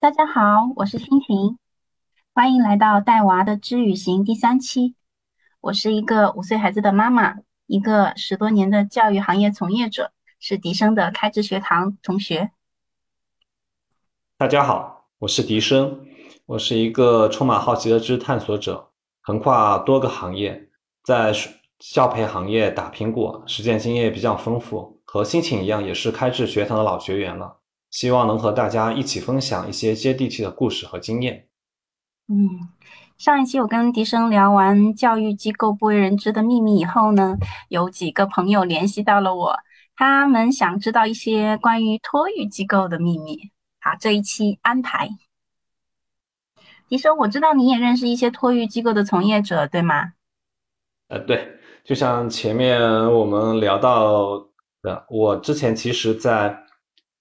大家好，我是心情，欢迎来到带娃的知语行第三期。我是一个五岁孩子的妈妈，一个十多年的教育行业从业者，是笛声的开智学堂同学。大家好，我是笛声，我是一个充满好奇的知识探索者，横跨多个行业，在教培行业打拼过，实践经验比较丰富，和心情一样，也是开智学堂的老学员了。希望能和大家一起分享一些接地气的故事和经验。嗯，上一期我跟笛声聊完教育机构不为人知的秘密以后呢，有几个朋友联系到了我，他们想知道一些关于托育机构的秘密。好，这一期安排。笛声，我知道你也认识一些托育机构的从业者，对吗？呃，对，就像前面我们聊到的，我之前其实，在。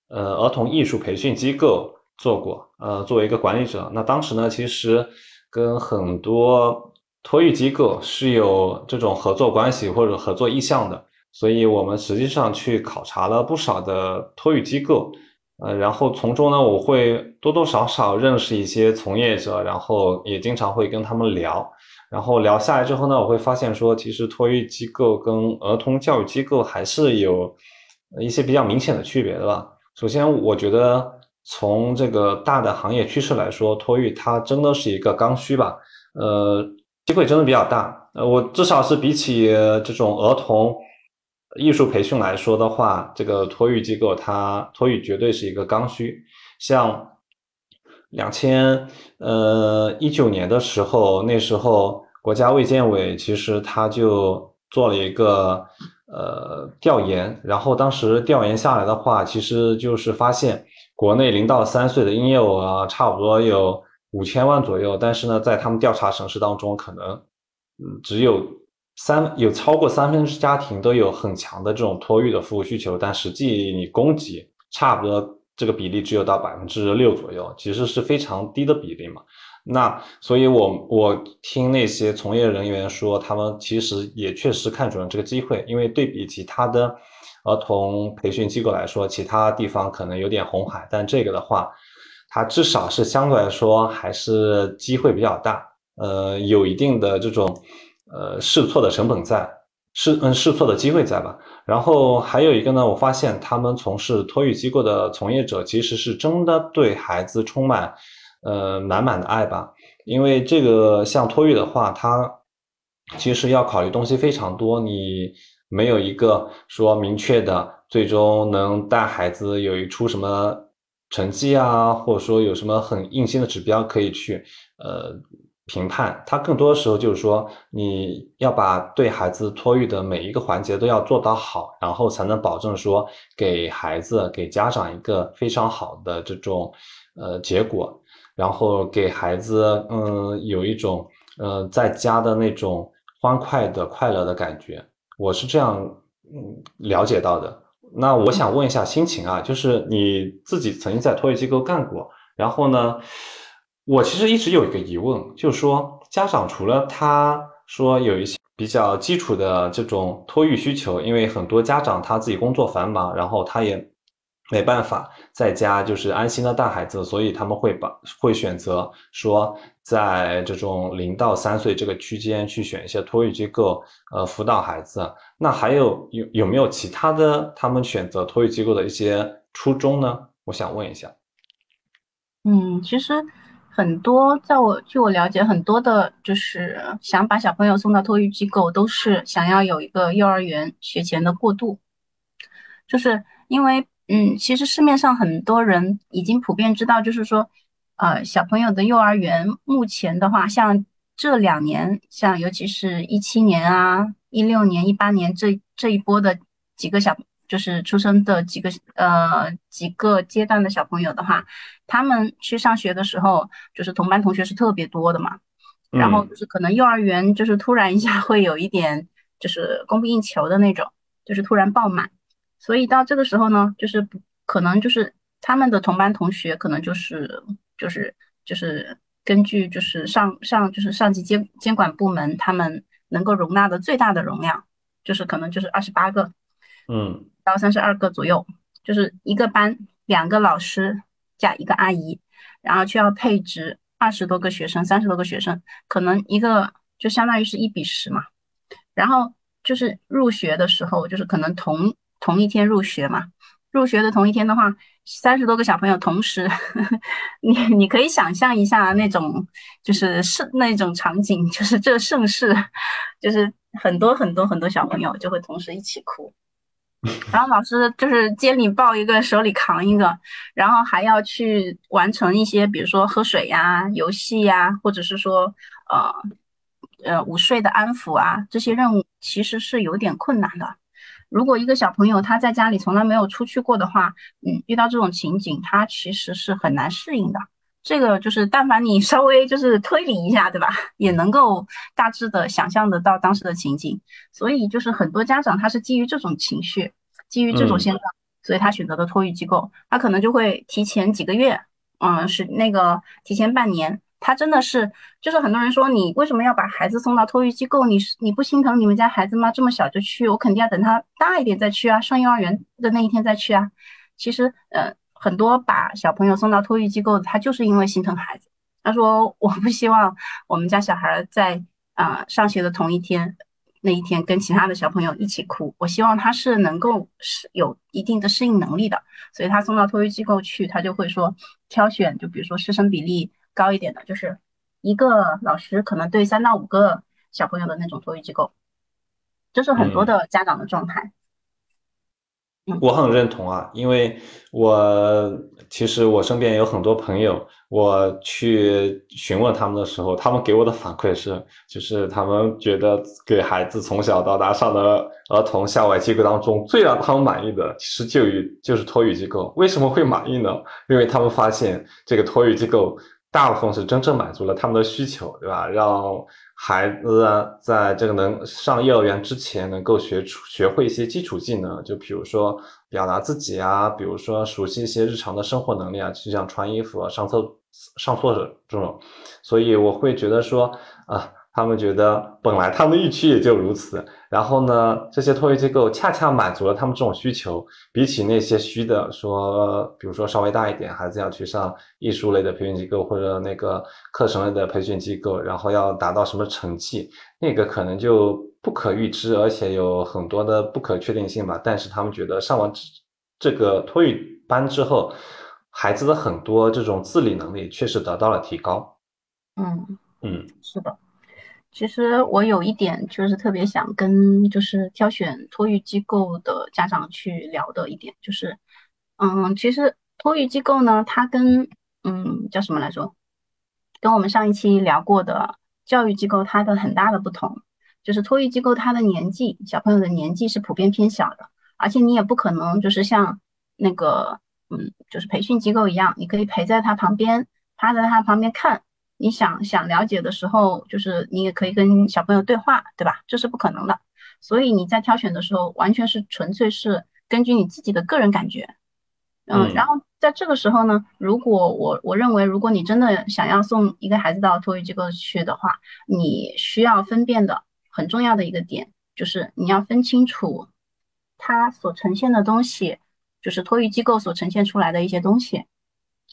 呃，儿童艺术培训机构做过，呃，作为一个管理者，那当时呢，其实跟很多托育机构是有这种合作关系或者合作意向的，所以我们实际上去考察了不少的托育机构，呃，然后从中呢，我会多多少少认识一些从业者，然后也经常会跟他们聊，然后聊下来之后呢，我会发现说，其实托育机构跟儿童教育机构还是有一些比较明显的区别的吧。首先，我觉得从这个大的行业趋势来说，托育它真的是一个刚需吧。呃，机会真的比较大。呃，我至少是比起这种儿童艺术培训来说的话，这个托育机构它托育绝对是一个刚需。像两千呃一九年的时候，那时候国家卫健委其实他就做了一个。呃，调研，然后当时调研下来的话，其实就是发现国内零到三岁的婴幼儿差不多有五千万左右，但是呢，在他们调查城市当中，可能嗯只有三有超过三分之家庭都有很强的这种托育的服务需求，但实际你供给差不多这个比例只有到百分之六左右，其实是非常低的比例嘛。那所以，我我听那些从业人员说，他们其实也确实看准了这个机会，因为对比其他的儿童培训机构来说，其他地方可能有点红海，但这个的话，它至少是相对来说还是机会比较大，呃，有一定的这种呃试错的成本在，试嗯试错的机会在吧。然后还有一个呢，我发现他们从事托育机构的从业者，其实是真的对孩子充满。呃，满满的爱吧，因为这个像托育的话，它其实要考虑东西非常多，你没有一个说明确的，最终能带孩子有一出什么成绩啊，或者说有什么很硬性的指标可以去呃评判，它更多的时候就是说，你要把对孩子托育的每一个环节都要做到好，然后才能保证说给孩子给家长一个非常好的这种呃结果。然后给孩子，嗯，有一种，呃，在家的那种欢快的快乐的感觉，我是这样，嗯，了解到的。那我想问一下心情啊，就是你自己曾经在托育机构干过，然后呢，我其实一直有一个疑问，就是说，家长除了他说有一些比较基础的这种托育需求，因为很多家长他自己工作繁忙，然后他也。没办法在家就是安心的带孩子，所以他们会把会选择说，在这种零到三岁这个区间去选一些托育机构，呃，辅导孩子。那还有有有没有其他的他们选择托育机构的一些初衷呢？我想问一下。嗯，其实很多在我据我了解，很多的就是想把小朋友送到托育机构，都是想要有一个幼儿园学前的过渡，就是因为。嗯，其实市面上很多人已经普遍知道，就是说，呃，小朋友的幼儿园目前的话，像这两年，像尤其是一七年啊、一六年、一八年这这一波的几个小，就是出生的几个呃几个阶段的小朋友的话，他们去上学的时候，就是同班同学是特别多的嘛，然后就是可能幼儿园就是突然一下会有一点就是供不应求的那种，就是突然爆满。所以到这个时候呢，就是不可能，就是他们的同班同学可能就是就是就是根据就是上上就是上级监监管部门他们能够容纳的最大的容量，就是可能就是二十八个，嗯，到三十二个左右，就是一个班两个老师加一个阿姨，然后却要配置二十多个学生、三十多个学生，可能一个就相当于是一比十嘛。然后就是入学的时候，就是可能同同一天入学嘛。入学的同一天的话，三十多个小朋友同时，呵 呵你你可以想象一下那种就是盛那种场景，就是这盛世，就是很多很多很多小朋友就会同时一起哭，然后老师就是肩里抱一个，手里扛一个，然后还要去完成一些，比如说喝水呀、游戏呀，或者是说呃呃午睡的安抚啊，这些任务其实是有点困难的。如果一个小朋友他在家里从来没有出去过的话，嗯，遇到这种情景，他其实是很难适应的。这个就是，但凡你 稍微就是推理一下，对吧，也能够大致的想象得到当时的情景。所以就是很多家长他是基于这种情绪，基于这种现状，所以他选择的托育机构，他可能就会提前几个月，嗯，是那个提前半年。他真的是，就是很多人说你为什么要把孩子送到托育机构？你是你不心疼你们家孩子吗？这么小就去，我肯定要等他大一点再去啊，上幼儿园的那一天再去啊。其实，呃，很多把小朋友送到托育机构，他就是因为心疼孩子。他说我不希望我们家小孩在啊上学的同一天那一天跟其他的小朋友一起哭，我希望他是能够是有一定的适应能力的。所以他送到托育机构去，他就会说挑选，就比如说师生比例。高一点的，就是一个老师可能对三到五个小朋友的那种托育机构，这是很多的家长的状态。我很认同啊，因为我其实我身边有很多朋友，我去询问他们的时候，他们给我的反馈是，就是他们觉得给孩子从小到大上的儿童校外机构当中，最让他们满意的，其实就与就是托育机构。为什么会满意呢？因为他们发现这个托育机构。大部分是真正满足了他们的需求，对吧？让孩子在这个能上幼儿园之前，能够学出学会一些基础技能，就比如说表达自己啊，比如说熟悉一些日常的生活能力啊，就像穿衣服、啊、上厕上厕所这种。所以我会觉得说啊。他们觉得本来他们的预期也就如此，然后呢，这些托育机构恰恰满足了他们这种需求。比起那些虚的说，比如说稍微大一点，孩子要去上艺术类的培训机构或者那个课程类的培训机构，然后要达到什么成绩，那个可能就不可预知，而且有很多的不可确定性吧。但是他们觉得上完这个托育班之后，孩子的很多这种自理能力确实得到了提高。嗯嗯，是的。其实我有一点就是特别想跟就是挑选托育机构的家长去聊的一点，就是，嗯，其实托育机构呢，它跟嗯叫什么来着，跟我们上一期聊过的教育机构它的很大的不同，就是托育机构它的年纪小朋友的年纪是普遍偏小的，而且你也不可能就是像那个嗯就是培训机构一样，你可以陪在他旁边，趴在他旁边看。你想想了解的时候，就是你也可以跟小朋友对话，对吧？这是不可能的。所以你在挑选的时候，完全是纯粹是根据你自己的个人感觉。嗯，然后在这个时候呢，如果我我认为，如果你真的想要送一个孩子到托育机构去的话，你需要分辨的很重要的一个点，就是你要分清楚他所呈现的东西，就是托育机构所呈现出来的一些东西，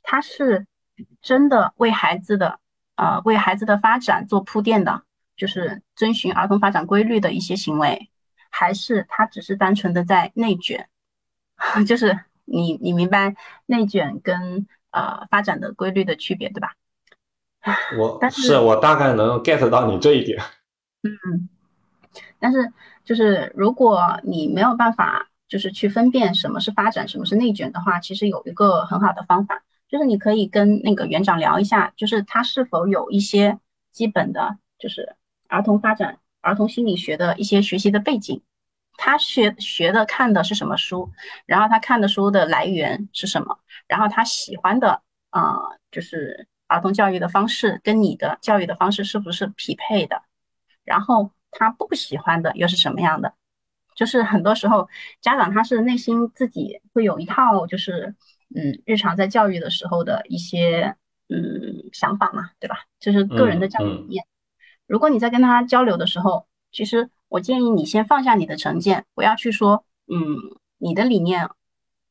他是真的为孩子的。呃，为孩子的发展做铺垫的，就是遵循儿童发展规律的一些行为，还是他只是单纯的在内卷？就是你你明白内卷跟呃发展的规律的区别，对吧？我但是我大概能 get 到你这一点。嗯，但是就是如果你没有办法就是去分辨什么是发展，什么是内卷的话，其实有一个很好的方法。就是你可以跟那个园长聊一下，就是他是否有一些基本的，就是儿童发展、儿童心理学的一些学习的背景，他学学的看的是什么书，然后他看的书的来源是什么，然后他喜欢的啊，就是儿童教育的方式跟你的教育的方式是不是匹配的，然后他不喜欢的又是什么样的？就是很多时候家长他是内心自己会有一套就是。嗯，日常在教育的时候的一些嗯想法嘛，对吧？就是个人的教育理念。如果你在跟他交流的时候，其实我建议你先放下你的成见，不要去说嗯你的理念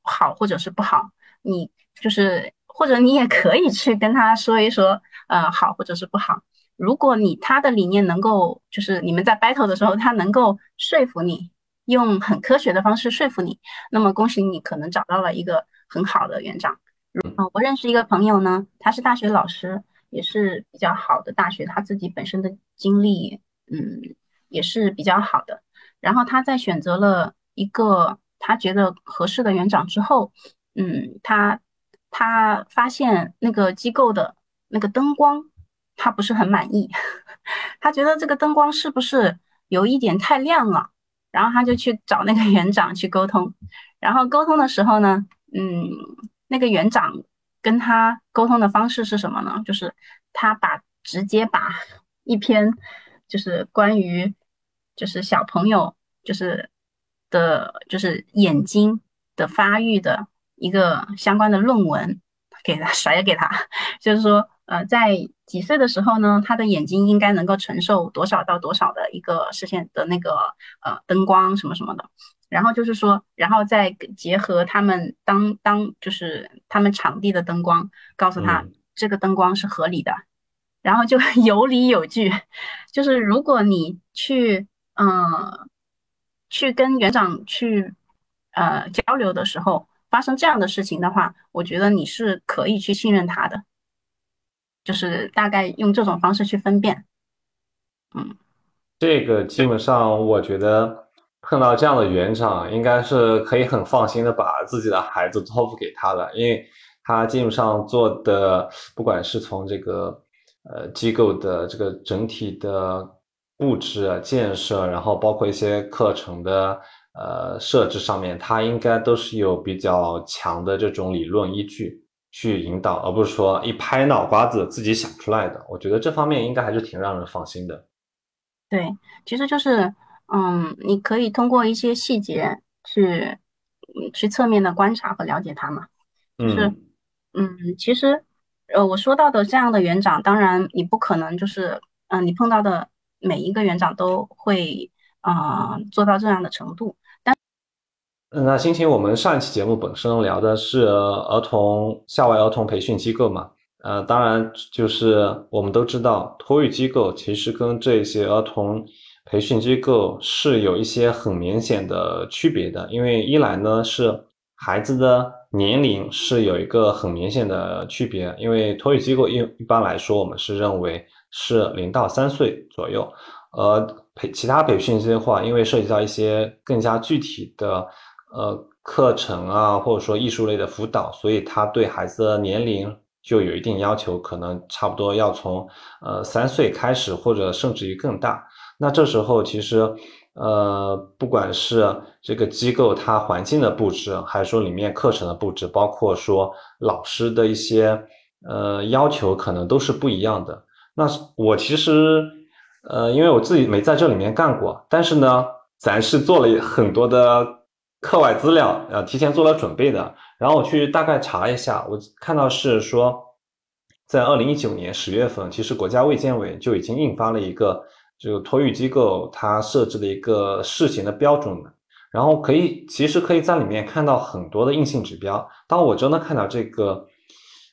好或者是不好，你就是或者你也可以去跟他说一说，呃，好或者是不好。如果你他的理念能够，就是你们在 battle 的时候，他能够说服你，用很科学的方式说服你，那么恭喜你，可能找到了一个很好的园长。嗯，我认识一个朋友呢，他是大学老师，也是比较好的大学，他自己本身的经历，嗯，也是比较好的。然后他在选择了一个他觉得合适的园长之后，嗯，他他发现那个机构的那个灯光。他不是很满意，他觉得这个灯光是不是有一点太亮了，然后他就去找那个园长去沟通，然后沟通的时候呢，嗯，那个园长跟他沟通的方式是什么呢？就是他把直接把一篇就是关于就是小朋友就是的，就是眼睛的发育的一个相关的论文给他 甩给他，就是说。呃，在几岁的时候呢，他的眼睛应该能够承受多少到多少的一个视线的那个呃灯光什么什么的，然后就是说，然后再结合他们当当就是他们场地的灯光，告诉他这个灯光是合理的，然后就 有理有据，就是如果你去嗯去跟园长去呃交流的时候，发生这样的事情的话，我觉得你是可以去信任他的。就是大概用这种方式去分辨，嗯，这个基本上我觉得碰到这样的园长，应该是可以很放心的把自己的孩子托付给他了，因为他基本上做的，不管是从这个呃机构的这个整体的布置啊建设，然后包括一些课程的呃设置上面，他应该都是有比较强的这种理论依据。去引导，而不是说一拍脑瓜子自己想出来的。我觉得这方面应该还是挺让人放心的。对，其实就是，嗯，你可以通过一些细节去，去侧面的观察和了解他嘛。就是，嗯，其实，呃，我说到的这样的园长，当然你不可能就是，嗯，你碰到的每一个园长都会，啊，做到这样的程度。但那心情，我们上一期节目本身聊的是儿童校外儿童培训机构嘛？呃，当然就是我们都知道，托育机构其实跟这些儿童培训机构是有一些很明显的区别的。因为一来呢是孩子的年龄是有一个很明显的区别，因为托育机构一一般来说我们是认为是零到三岁左右，而培其他培训机的话，因为涉及到一些更加具体的。呃，课程啊，或者说艺术类的辅导，所以他对孩子的年龄就有一定要求，可能差不多要从呃三岁开始，或者甚至于更大。那这时候其实，呃，不管是这个机构它环境的布置，还是说里面课程的布置，包括说老师的一些呃要求，可能都是不一样的。那我其实，呃，因为我自己没在这里面干过，但是呢，咱是做了很多的。课外资料，呃，提前做了准备的。然后我去大概查一下，我看到是说，在二零一九年十月份，其实国家卫健委就已经印发了一个这个托育机构它设置的一个试行的标准然后可以，其实可以在里面看到很多的硬性指标。当我真的看到这个，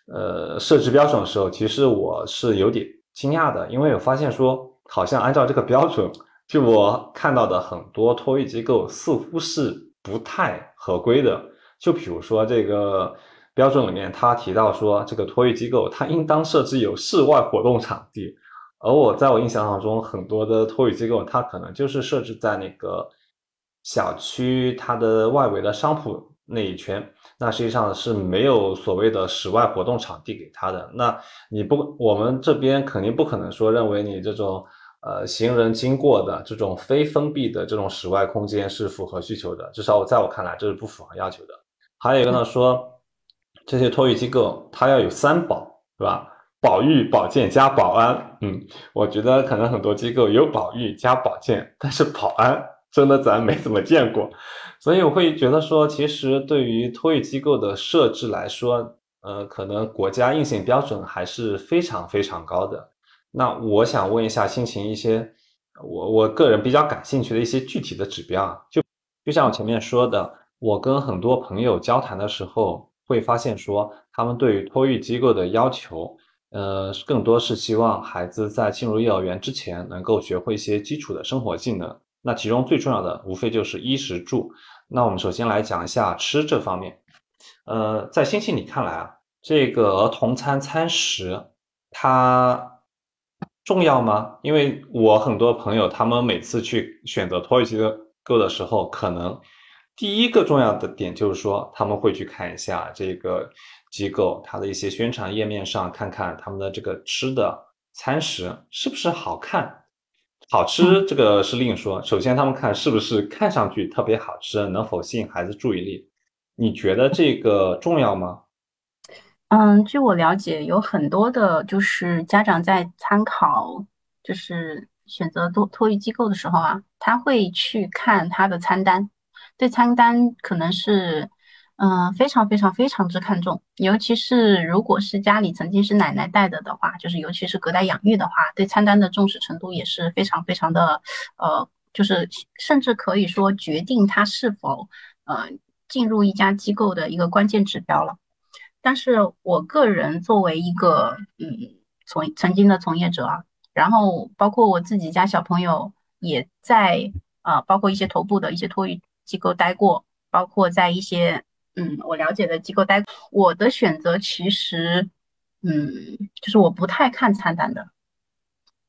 呃，设置标准的时候，其实我是有点惊讶的，因为我发现说，好像按照这个标准，就我看到的很多托育机构似乎是。不太合规的，就比如说这个标准里面，他提到说，这个托育机构它应当设置有室外活动场地，而我在我印象当中，很多的托育机构它可能就是设置在那个小区它的外围的商铺那一圈，那实际上是没有所谓的室外活动场地给他的。那你不，我们这边肯定不可能说认为你这种。呃，行人经过的这种非封闭的这种室外空间是符合需求的，至少我在我看来这是不符合要求的。还有一个呢，说这些托育机构它要有三保，是吧？保育、保健加保安。嗯，我觉得可能很多机构有保育加保健，但是保安真的咱没怎么见过。所以我会觉得说，其实对于托育机构的设置来说，呃，可能国家硬性标准还是非常非常高的。那我想问一下，心情一些，我我个人比较感兴趣的一些具体的指标啊，就就像我前面说的，我跟很多朋友交谈的时候，会发现说，他们对于托育机构的要求，呃，更多是希望孩子在进入幼儿园之前能够学会一些基础的生活技能。那其中最重要的无非就是衣食住。那我们首先来讲一下吃这方面。呃，在星星你看来啊，这个儿童餐餐食它重要吗？因为我很多朋友他们每次去选择托育机构的时候，可能第一个重要的点就是说他们会去看一下这个机构它的一些宣传页面上，看看他们的这个吃的餐食是不是好看。好吃这个是另说，首先他们看是不是看上去特别好吃，能否吸引孩子注意力？你觉得这个重要吗？嗯，据我了解，有很多的，就是家长在参考，就是选择托托育机构的时候啊，他会去看他的餐单，对餐单可能是。嗯，非常非常非常之看重，尤其是如果是家里曾经是奶奶带的的话，就是尤其是隔代养育的话，对餐单的重视程度也是非常非常的，呃，就是甚至可以说决定他是否呃进入一家机构的一个关键指标了。但是我个人作为一个嗯从曾经的从业者啊，然后包括我自己家小朋友也在啊，包括一些头部的一些托育机构待过，包括在一些。嗯，我了解的机构待，我的选择其实，嗯，就是我不太看餐单的，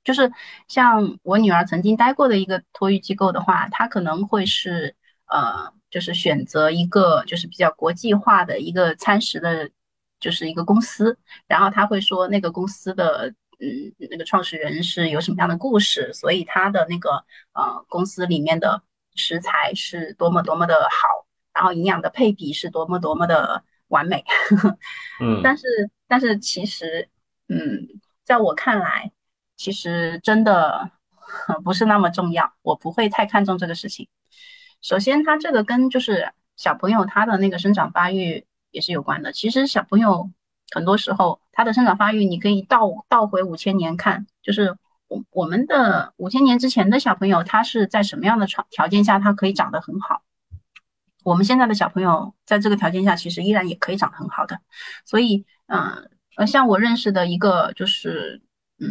就是像我女儿曾经待过的一个托育机构的话，她可能会是呃，就是选择一个就是比较国际化的一个餐食的，就是一个公司，然后他会说那个公司的嗯那个创始人是有什么样的故事，所以他的那个呃公司里面的食材是多么多么的好。然后营养的配比是多么多么的完美，嗯，但是但是其实，嗯，在我看来，其实真的 不是那么重要，我不会太看重这个事情。首先，它这个跟就是小朋友他的那个生长发育也是有关的。其实小朋友很多时候他的生长发育，你可以倒倒回五千年看，就是我我们的五千年之前的小朋友，他是在什么样的条条件下，他可以长得很好。我们现在的小朋友在这个条件下，其实依然也可以长得很好的。所以，嗯，呃，像我认识的一个就是，嗯，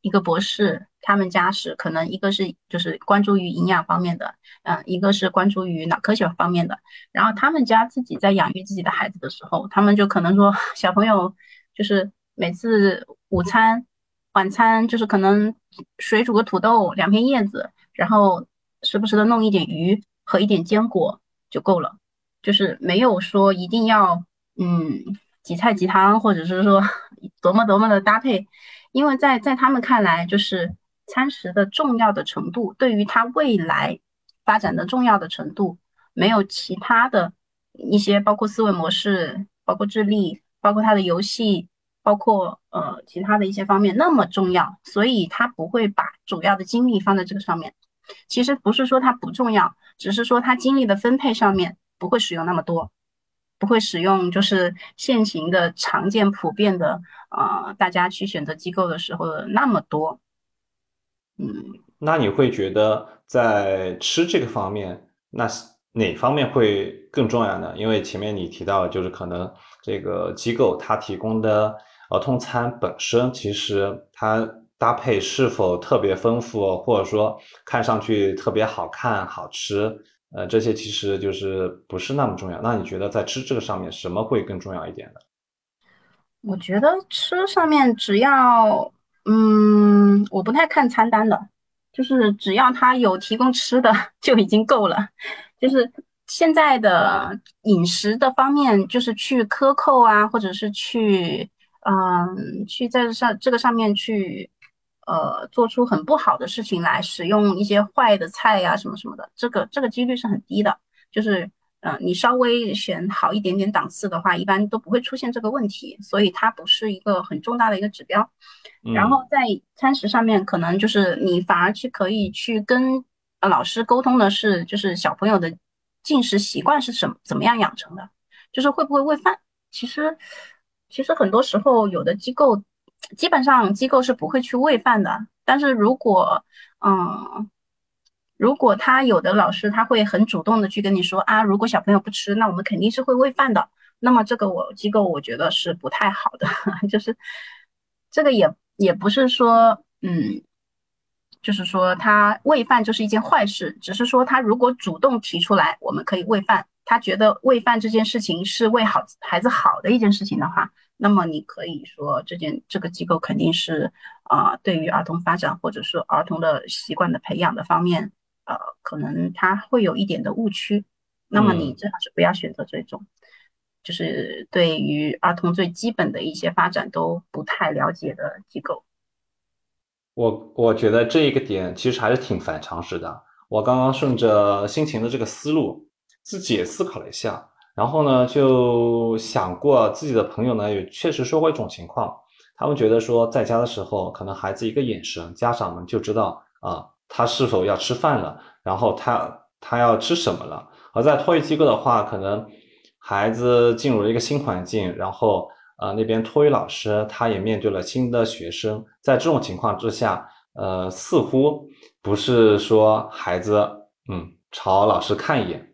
一个博士，他们家是可能一个是就是关注于营养方面的，嗯，一个是关注于脑科学方面的。然后他们家自己在养育自己的孩子的时候，他们就可能说，小朋友就是每次午餐、晚餐就是可能水煮个土豆、两片叶子，然后时不时的弄一点鱼和一点坚果。就够了，就是没有说一定要嗯几菜几汤，或者是说 多么多么的搭配，因为在在他们看来，就是餐食的重要的程度，对于他未来发展的重要的程度，没有其他的一些包括思维模式、包括智力、包括他的游戏、包括呃其他的一些方面那么重要，所以他不会把主要的精力放在这个上面。其实不是说它不重要。只是说，他精力的分配上面不会使用那么多，不会使用就是现行的常见普遍的啊，大家去选择机构的时候那么多。嗯，那你会觉得在吃这个方面，那哪方面会更重要呢？因为前面你提到，就是可能这个机构它提供的儿童餐本身，其实它。搭配是否特别丰富，或者说看上去特别好看、好吃，呃，这些其实就是不是那么重要。那你觉得在吃这个上面，什么会更重要一点呢？我觉得吃上面只要，嗯，我不太看餐单的，就是只要他有提供吃的 就已经够了。就是现在的饮食的方面，就是去克扣啊，或者是去，嗯，去在上这个上面去。呃，做出很不好的事情来，使用一些坏的菜呀，什么什么的，这个这个几率是很低的。就是，嗯，你稍微选好一点点档次的话，一般都不会出现这个问题，所以它不是一个很重大的一个指标。然后在餐食上面，可能就是你反而去可以去跟老师沟通的是，就是小朋友的进食习惯是什么怎么样养成的，就是会不会喂饭。其实，其实很多时候有的机构。基本上机构是不会去喂饭的，但是如果，嗯，如果他有的老师他会很主动的去跟你说啊，如果小朋友不吃，那我们肯定是会喂饭的，那么这个我机构我觉得是不太好的，就是这个也也不是说，嗯，就是说他喂饭就是一件坏事，只是说他如果主动提出来，我们可以喂饭，他觉得喂饭这件事情是为好孩子好的一件事情的话，那么你可以说这件这个机构肯定是啊，对于儿童发展或者是儿童的习惯的培养的方面，呃，可能他会有一点的误区，那么你最好是不要选择这种。就是对于儿童最基本的一些发展都不太了解的机构，我我觉得这一个点其实还是挺反常识的。我刚刚顺着心情的这个思路，自己也思考了一下，然后呢就想过自己的朋友呢也确实说过一种情况，他们觉得说在家的时候，可能孩子一个眼神，家长们就知道啊他是否要吃饭了，然后他他要吃什么了。而在托育机构的话，可能。孩子进入了一个新环境，然后呃那边托育老师他也面对了新的学生，在这种情况之下，呃似乎不是说孩子嗯朝老师看一眼，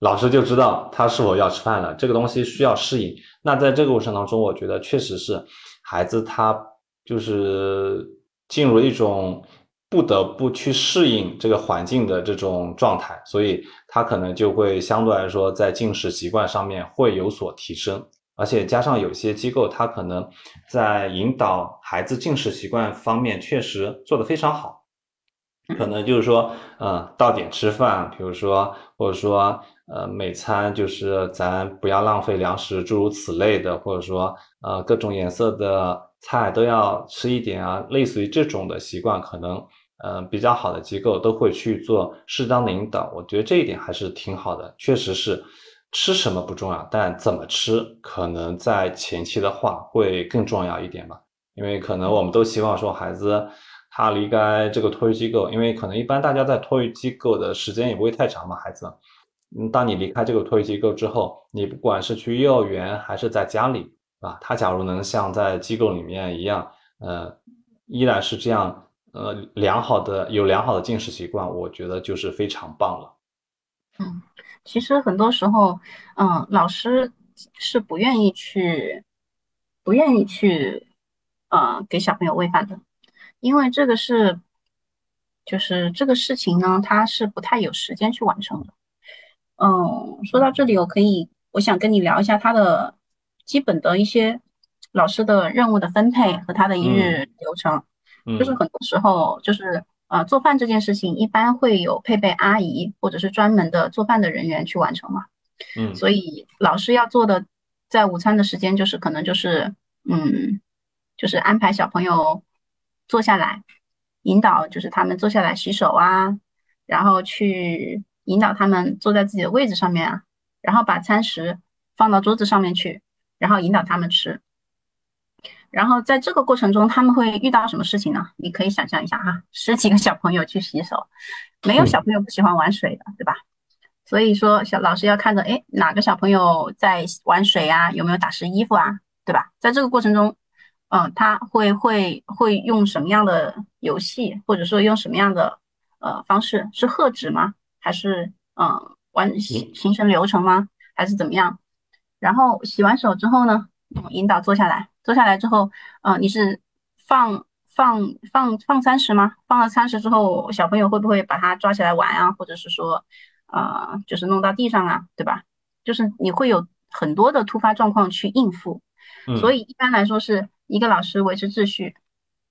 老师就知道他是否要吃饭了，这个东西需要适应。那在这个过程当中，我觉得确实是孩子他就是进入一种。不得不去适应这个环境的这种状态，所以他可能就会相对来说在进食习惯上面会有所提升，而且加上有些机构，他可能在引导孩子进食习惯方面确实做得非常好，可能就是说，呃，到点吃饭，比如说或者说，呃，每餐就是咱不要浪费粮食，诸如此类的，或者说，呃，各种颜色的菜都要吃一点啊，类似于这种的习惯，可能。嗯，比较好的机构都会去做适当的引导，我觉得这一点还是挺好的。确实是吃什么不重要，但怎么吃可能在前期的话会更重要一点吧。因为可能我们都希望说孩子他离开这个托育机构，因为可能一般大家在托育机构的时间也不会太长嘛。孩子，嗯，当你离开这个托育机构之后，你不管是去幼儿园还是在家里，啊，他假如能像在机构里面一样，呃，依然是这样。呃，良好的有良好的进食习惯，我觉得就是非常棒了。嗯，其实很多时候，嗯，老师是不愿意去，不愿意去，呃，给小朋友喂饭的，因为这个是，就是这个事情呢，他是不太有时间去完成的。嗯，说到这里，我可以，我想跟你聊一下他的基本的一些老师的任务的分配和他的一日流程。就是很多时候，就是呃，做饭这件事情一般会有配备阿姨或者是专门的做饭的人员去完成嘛。嗯，所以老师要做的，在午餐的时间就是可能就是嗯，就是安排小朋友坐下来，引导就是他们坐下来洗手啊，然后去引导他们坐在自己的位置上面啊，然后把餐食放到桌子上面去，然后引导他们吃。然后在这个过程中，他们会遇到什么事情呢？你可以想象一下哈，十几个小朋友去洗手，没有小朋友不喜欢玩水的，对吧？所以说，小老师要看着，哎，哪个小朋友在玩水啊？有没有打湿衣服啊？对吧？在这个过程中，嗯，他会会会用什么样的游戏，或者说用什么样的呃方式？是喝止吗？还是嗯完形形成流程吗？还是怎么样？然后洗完手之后呢，引导坐下来。坐下来之后，嗯，你是放放放放餐食吗？放了餐食之后，小朋友会不会把它抓起来玩啊？或者是说，啊，就是弄到地上啊，对吧？就是你会有很多的突发状况去应付，所以一般来说是一个老师维持秩序，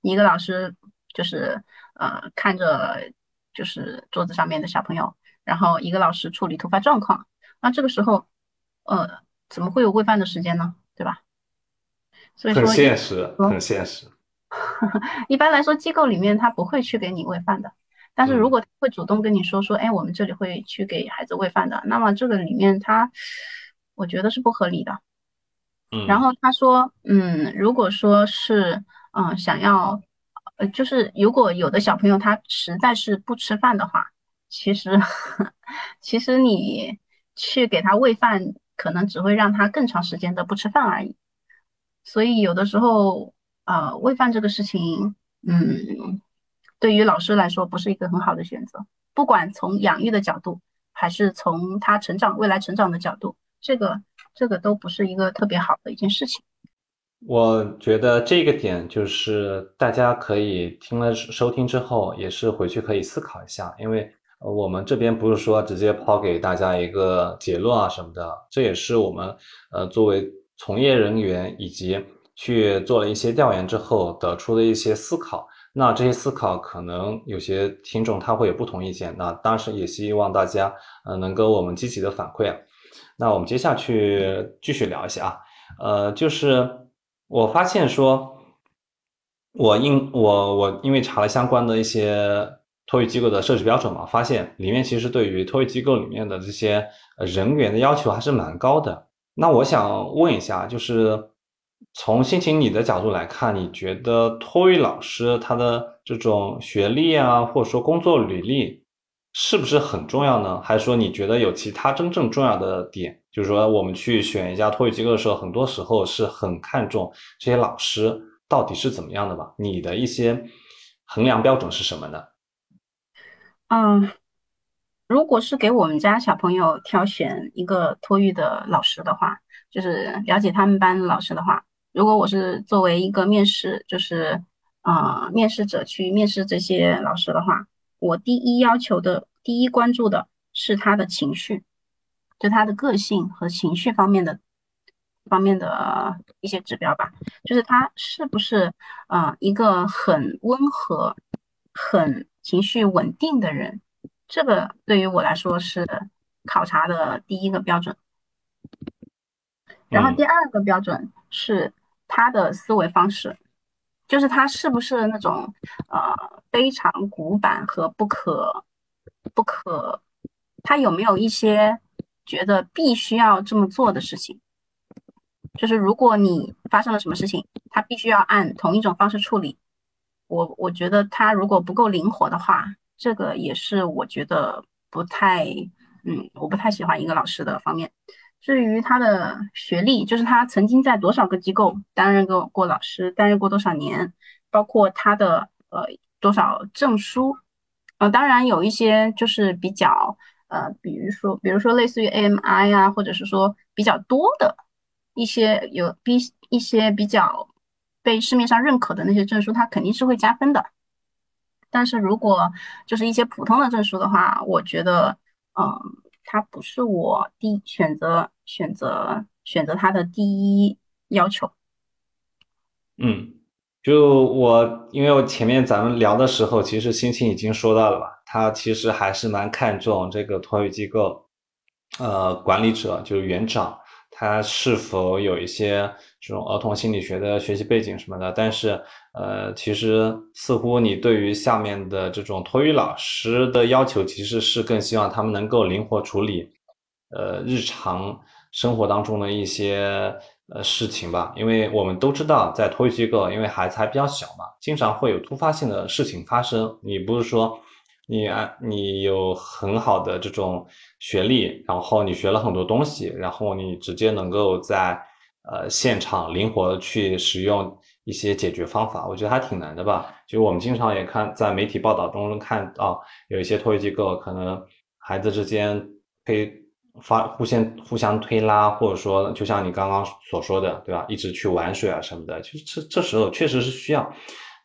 一个老师就是呃看着就是桌子上面的小朋友，然后一个老师处理突发状况。那这个时候，呃，怎么会有喂饭的时间呢？对吧？所以说，很现实，很现实。一般来说，机构里面他不会去给你喂饭的。但是如果他会主动跟你说说，哎，我们这里会去给孩子喂饭的，那么这个里面他，我觉得是不合理的。嗯。然后他说，嗯，如果说是，嗯，想要，呃，就是如果有的小朋友他实在是不吃饭的话，其实，其实你去给他喂饭，可能只会让他更长时间的不吃饭而已。所以有的时候，呃，喂饭这个事情，嗯，对于老师来说不是一个很好的选择。不管从养育的角度，还是从他成长未来成长的角度，这个这个都不是一个特别好的一件事情。我觉得这个点就是大家可以听了收听之后，也是回去可以思考一下，因为我们这边不是说直接抛给大家一个结论啊什么的，这也是我们呃作为从业人员以及去做了一些调研之后得出的一些思考。那这些思考可能有些听众他会有不同意见，那当时也希望大家呃能跟我们积极的反馈啊。那我们接下去继续聊一下啊，呃就是。我发现说，我因我我因为查了相关的一些托育机构的设置标准嘛，发现里面其实对于托育机构里面的这些人员的要求还是蛮高的。那我想问一下，就是从心情你的角度来看，你觉得托育老师他的这种学历啊，或者说工作履历？是不是很重要呢？还是说你觉得有其他真正重要的点？就是说，我们去选一家托育机构的时候，很多时候是很看重这些老师到底是怎么样的吧？你的一些衡量标准是什么呢？嗯，如果是给我们家小朋友挑选一个托育的老师的话，就是了解他们班老师的话，如果我是作为一个面试，就是啊面试者去面试这些老师的话。我第一要求的、第一关注的是他的情绪，就他的个性和情绪方面的方面的一些指标吧。就是他是不是啊一个很温和、很情绪稳定的人，这个对于我来说是考察的第一个标准。然后第二个标准是他的思维方式。就是他是不是那种呃非常古板和不可不可，他有没有一些觉得必须要这么做的事情？就是如果你发生了什么事情，他必须要按同一种方式处理。我我觉得他如果不够灵活的话，这个也是我觉得不太嗯，我不太喜欢一个老师的方面。至于他的学历，就是他曾经在多少个机构担任过过老师，担任过多少年，包括他的呃多少证书，呃，当然有一些就是比较呃，比如说比如说类似于 AMI 啊，或者是说比较多的一些有比一些比较被市面上认可的那些证书，它肯定是会加分的。但是如果就是一些普通的证书的话，我觉得嗯。它不是我第选择选择选择它的第一要求。嗯，就我，因为我前面咱们聊的时候，其实心情已经说到了吧，他其实还是蛮看重这个托育机构，呃，管理者就是园长，他是否有一些这种儿童心理学的学习背景什么的，但是。呃，其实似乎你对于下面的这种托育老师的要求，其实是更希望他们能够灵活处理，呃，日常生活当中的一些呃事情吧。因为我们都知道，在托育机构，因为孩子还比较小嘛，经常会有突发性的事情发生。你不是说你啊，你有很好的这种学历，然后你学了很多东西，然后你直接能够在呃现场灵活的去使用。一些解决方法，我觉得还挺难的吧。就我们经常也看在媒体报道中看到，有一些托育机构可能孩子之间可以发互相互相推拉，或者说就像你刚刚所说的，对吧？一直去玩水啊什么的，其实这这时候确实是需要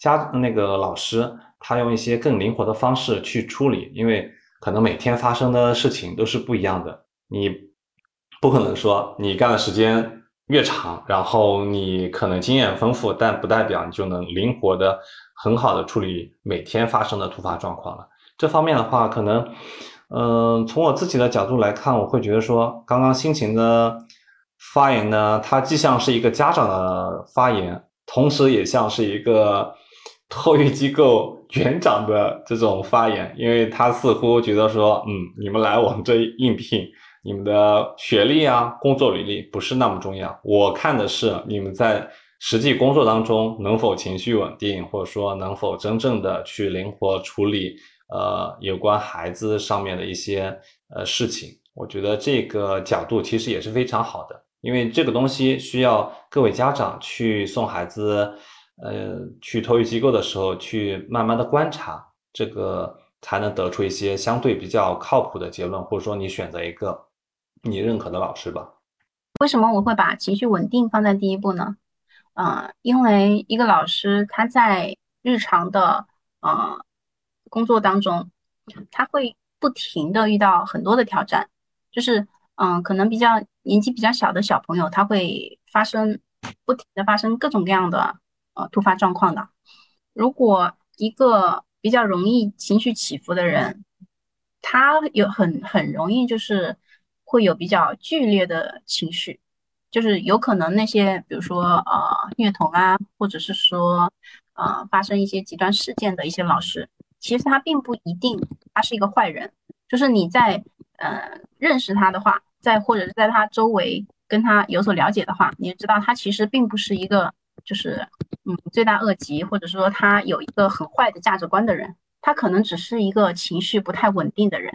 家那个老师他用一些更灵活的方式去处理，因为可能每天发生的事情都是不一样的，你不可能说你干的时间。越长，然后你可能经验丰富，但不代表你就能灵活的、很好的处理每天发生的突发状况了。这方面的话，可能，嗯，从我自己的角度来看，我会觉得说，刚刚辛勤的发言呢，它既像是一个家长的发言，同时也像是一个 托育机构园长的这种发言，因为他似乎觉得说，嗯，你们来我们这应聘。你们的学历啊，工作履历不是那么重要，我看的是你们在实际工作当中能否情绪稳定，或者说能否真正的去灵活处理呃有关孩子上面的一些呃事情。我觉得这个角度其实也是非常好的，因为这个东西需要各位家长去送孩子呃去托育机构的时候去慢慢的观察，这个才能得出一些相对比较靠谱的结论，或者说你选择一个。你认可的老师吧？为什么我会把情绪稳定放在第一步呢？呃，因为一个老师他在日常的呃工作当中，他会不停的遇到很多的挑战，就是嗯，可能比较年纪比较小的小朋友，他会发生不停的发生各种各样的呃突发状况的。如果一个比较容易情绪起伏的人，他有很很容易就是会有比较剧烈的情绪。就是有可能那些，比如说呃虐童啊，或者是说呃发生一些极端事件的一些老师，其实他并不一定他是一个坏人。就是你在呃认识他的话，在或者是在他周围跟他有所了解的话，你就知道他其实并不是一个就是嗯罪大恶极，或者说他有一个很坏的价值观的人，他可能只是一个情绪不太稳定的人。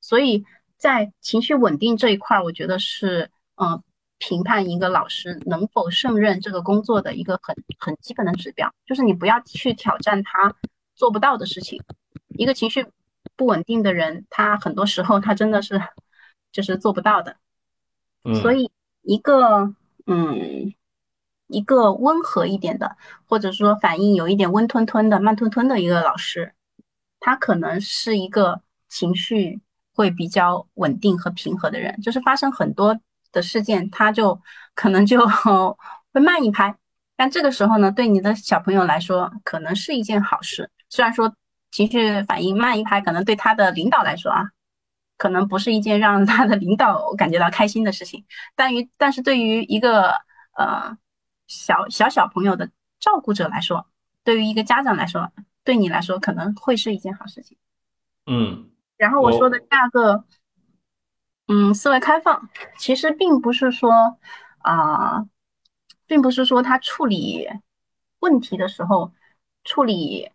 所以在情绪稳定这一块，我觉得是嗯。评判一个老师能否胜任这个工作的一个很很基本的指标，就是你不要去挑战他做不到的事情。一个情绪不稳定的人，他很多时候他真的是就是做不到的。所以一个嗯一个温和一点的，或者说反应有一点温吞吞的、慢吞吞的一个老师，他可能是一个情绪会比较稳定和平和的人，就是发生很多。的事件，他就可能就 会慢一拍，但这个时候呢，对你的小朋友来说，可能是一件好事。虽然说情绪反应慢一拍，可能对他的领导来说啊，可能不是一件让他的领导感觉到开心的事情，但于但是对于一个呃小小小朋友的照顾者来说，对于一个家长来说，对你来说可能会是一件好事情。嗯，然后我说的第二个。嗯，思维开放其实并不是说啊，并不是说他处理问题的时候，处理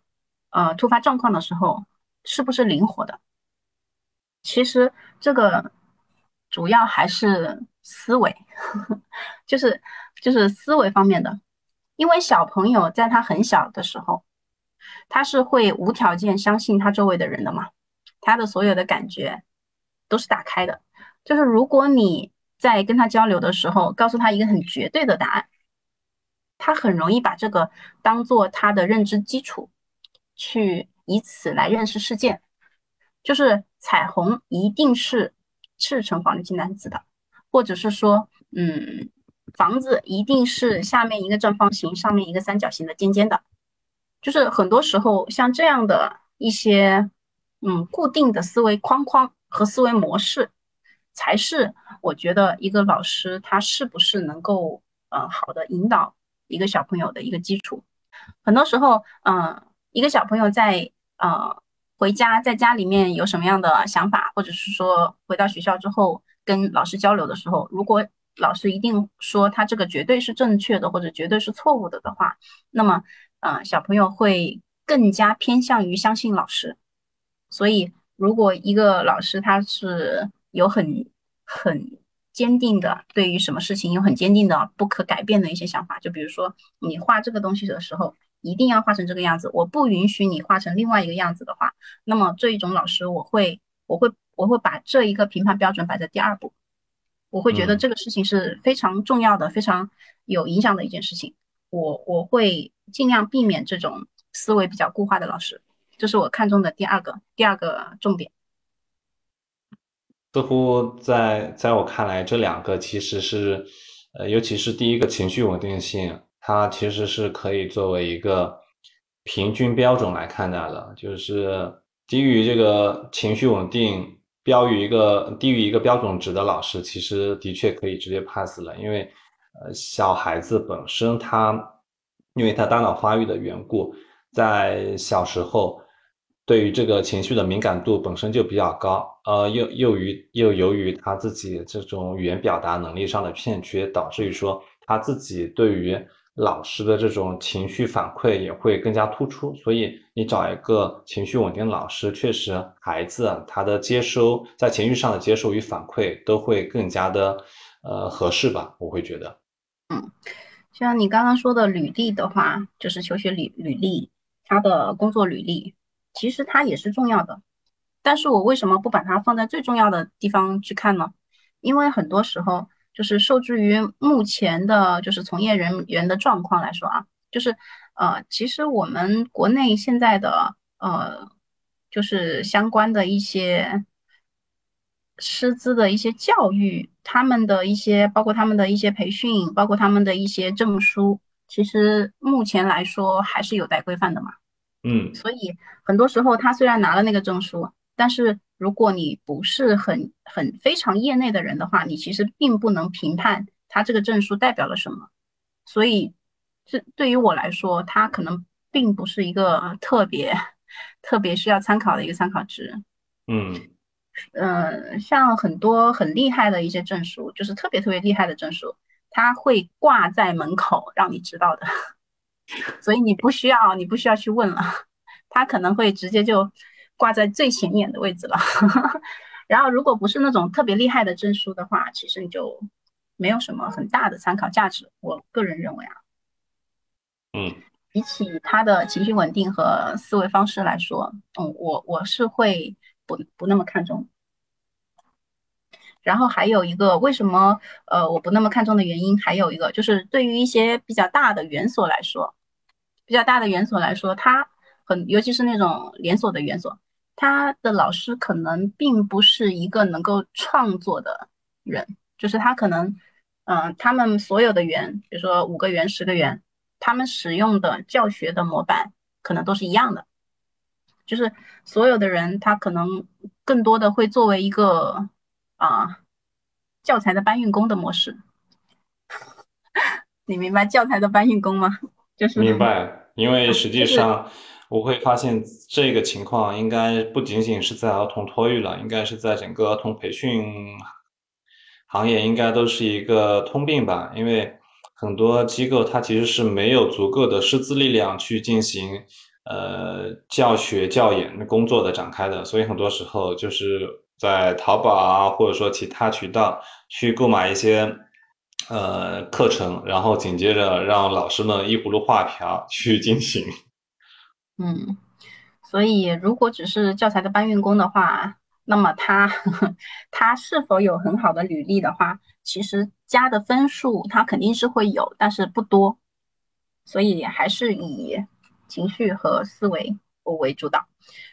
呃突发状况的时候是不是灵活的。其实这个主要还是思维，就是就是思维方面的。因为小朋友在他很小的时候，他是会无条件相信他周围的人的嘛，他的所有的感觉都是打开的。就是如果你在跟他交流的时候，告诉他一个很绝对的答案，他很容易把这个当做他的认知基础，去以此来认识世界。就是彩虹一定是赤橙黄绿青蓝紫的，或者是说，嗯，房子一定是下面一个正方形，上面一个三角形的尖尖的。就是很多时候像这样的一些，嗯，固定的思维框框和思维模式。才是我觉得一个老师他是不是能够呃好的引导一个小朋友的一个基础。很多时候，嗯，一个小朋友在呃回家在家里面有什么样的想法，或者是说回到学校之后跟老师交流的时候，如果老师一定说他这个绝对是正确的或者绝对是错误的的话，那么嗯小朋友会更加偏向于相信老师。所以如果一个老师他是有很很坚定的对于什么事情有很坚定的不可改变的一些想法，就比如说你画这个东西的时候一定要画成这个样子，我不允许你画成另外一个样子的话，那么这一种老师我会我会我会把这一个评判标准摆在第二步，我会觉得这个事情是非常重要的、非常有影响的一件事情，我我会尽量避免这种思维比较固化的老师，这是我看中的第二个第二个重点。似乎在在我看来，这两个其实是，呃，尤其是第一个情绪稳定性，它其实是可以作为一个平均标准来看待的。就是基于这个情绪稳定，标于一个低于一个标准值的老师，其实的确可以直接 pass 了，因为，呃，小孩子本身他，因为他大脑发育的缘故，在小时候。对于这个情绪的敏感度本身就比较高，呃，又又于又由于他自己这种语言表达能力上的欠缺，导致于说他自己对于老师的这种情绪反馈也会更加突出。所以你找一个情绪稳定的老师，确实孩子他的接收在情绪上的接收与反馈都会更加的呃合适吧，我会觉得。嗯，像你刚刚说的履历的话，就是求学履履历，他的工作履历。其实它也是重要的，但是我为什么不把它放在最重要的地方去看呢？因为很多时候，就是受制于目前的，就是从业人员的状况来说啊，就是呃，其实我们国内现在的呃，就是相关的一些师资的一些教育，他们的一些包括他们的一些培训，包括他们的一些证书，其实目前来说还是有待规范的嘛。嗯所以很多时候他虽然拿了那个证书，但是如果你不是很很非常业内的人的话，你其实并不能评判他这个证书代表了什么。所以这对于我来说，它可能并不是一个特别特别需要参考的一个参考值。嗯嗯，像很多很厉害的一些证书，就是特别特别厉害的证书，它会挂在门口让你知道的，所以你不需要你不需要去问了，他可能会直接就挂在最显眼的位置了。然后如果不是那种特别厉害的证书的话，其实你就没有什么很大的参考价值。我个人认为啊，嗯比起他的情绪稳定和思维方式来说，嗯，我我是会不不那么看重。然后还有一个为什么呃我不那么看重的原因，还有一个就是对于一些比较大的园所来说，比较大的园所来说，它很尤其是那种连锁的园所，它的老师可能并不是一个能够创作的人，就是他可能嗯、呃他们所有的园，比如说五个园、十个园，他们使用的教学的模板可能都是一样的，就是所有的人他可能更多的会作为一个啊、教材的搬运工的模式，你明白教材的搬运工吗？就是明白。因为实际就是上我会发现这个情况应该不仅仅是在儿童托育了，应该是在整个儿童培训行业应该都是一个通病吧。因为很多机构它其实是没有足够的师资力量去进行呃教学教研工作的展开的，所以很多时候就是在淘宝啊，或者说其他渠道去购买一些呃课程，然后紧接着让老师们依葫芦画瓢去进行。嗯，所以如果只是教材的搬运工的话，那么他 他是否有很好的履历的话，其实加的分数他肯定是会有，但是不多，所以还是以情绪和思维为主导。